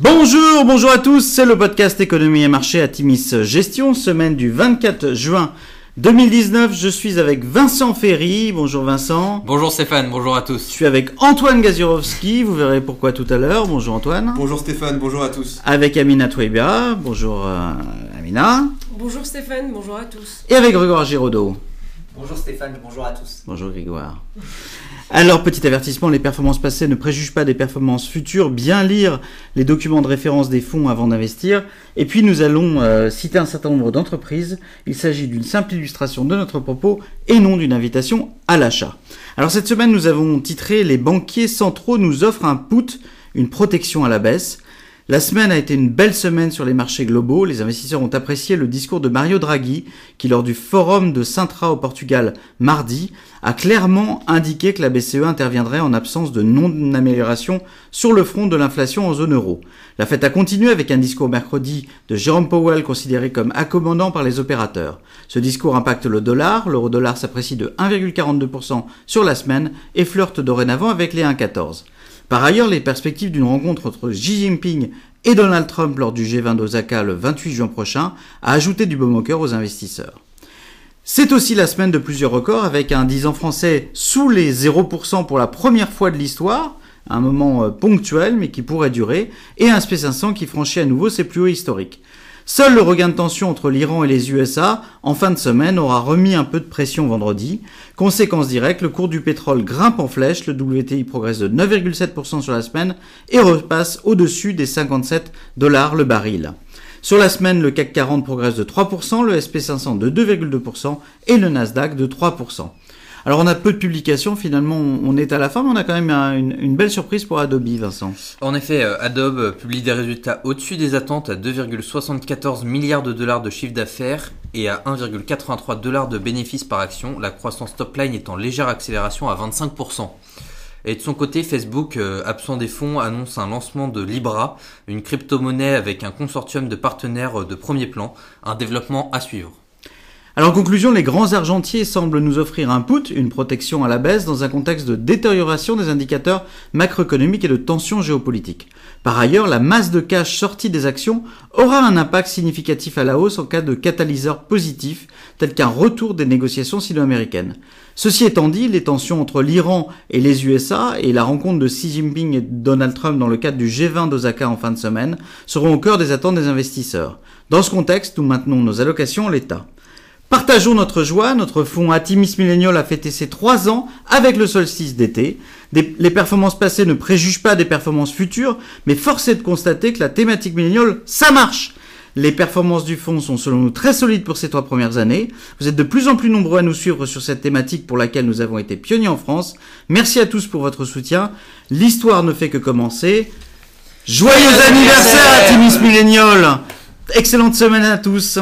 Bonjour, bonjour à tous, c'est le podcast Économie et Marché à Timis Gestion, semaine du 24 juin 2019. Je suis avec Vincent Ferry. Bonjour Vincent. Bonjour Stéphane, bonjour à tous. Je suis avec Antoine Gazirovski, vous verrez pourquoi tout à l'heure. Bonjour Antoine. Bonjour Stéphane, bonjour à tous. Avec Amina Touébia. Bonjour euh, Amina. Bonjour Stéphane, bonjour à tous. Et avec Grégoire Giraudot. Bonjour Stéphane, bonjour à tous. Bonjour Grégoire. Alors, petit avertissement, les performances passées ne préjugent pas des performances futures. Bien lire les documents de référence des fonds avant d'investir. Et puis, nous allons euh, citer un certain nombre d'entreprises. Il s'agit d'une simple illustration de notre propos et non d'une invitation à l'achat. Alors, cette semaine, nous avons titré Les banquiers centraux nous offrent un put, une protection à la baisse. La semaine a été une belle semaine sur les marchés globaux. Les investisseurs ont apprécié le discours de Mario Draghi, qui lors du forum de Sintra au Portugal mardi, a clairement indiqué que la BCE interviendrait en absence de non-amélioration sur le front de l'inflation en zone euro. La fête a continué avec un discours mercredi de Jérôme Powell considéré comme accommodant par les opérateurs. Ce discours impacte le dollar. L'euro-dollar s'apprécie de 1,42% sur la semaine et flirte dorénavant avec les 1,14. Par ailleurs, les perspectives d'une rencontre entre Xi Jinping et Donald Trump lors du G20 d'Osaka le 28 juin prochain a ajouté du baume au cœur aux investisseurs. C'est aussi la semaine de plusieurs records avec un 10 ans français sous les 0% pour la première fois de l'histoire, un moment euh, ponctuel mais qui pourrait durer, et un SP500 qui franchit à nouveau ses plus hauts historiques. Seul le regain de tension entre l'Iran et les USA en fin de semaine aura remis un peu de pression vendredi. Conséquence directe, le cours du pétrole grimpe en flèche, le WTI progresse de 9,7% sur la semaine et repasse au-dessus des 57 dollars le baril. Sur la semaine, le CAC 40 progresse de 3%, le SP500 de 2,2% et le Nasdaq de 3%. Alors on a peu de publications, finalement on est à la fin, mais on a quand même une, belle surprise pour Adobe, Vincent. En effet, euh, Adobe publie des résultats au-dessus des attentes à 2,74 milliards de dollars de chiffre d'affaires et à 1,83 dollars de bénéfices par action, la croissance top line est en légère accélération à 25%. Et de son côté, Facebook, euh, absent des fonds, annonce un lancement de Libra, une crypto-monnaie avec un consortium de partenaires euh, de premier plan, un développement à suivre. Alors en conclusion, les grands argentiers semblent nous offrir un put, une protection à la baisse dans un contexte de détérioration des indicateurs macroéconomiques et de tensions géopolitiques. Par ailleurs, la masse de cash sortie des actions aura un impact significatif à la hausse en cas de catalyseur positif, tel qu'un retour des négociations sino-américaines. Ceci étant dit, les tensions entre l'Iran et les USA et la rencontre de Xi Jinping et Donald Trump dans le cadre du G20 d'Osaka en fin de semaine seront au cœur des attentes des investisseurs. Dans ce contexte, nous maintenons nos allocations en l'état. Partageons notre joie, notre fonds Atimis Millennial a fêté ses trois ans avec le solstice d'été. Les performances passées ne préjugent pas des performances futures, mais force est de constater que la thématique Millennial, ça marche les performances du fonds sont selon nous très solides pour ces trois premières années. Vous êtes de plus en plus nombreux à nous suivre sur cette thématique pour laquelle nous avons été pionniers en France. Merci à tous pour votre soutien. L'histoire ne fait que commencer. Joyeux anniversaire à Timis Millennial Excellente semaine à tous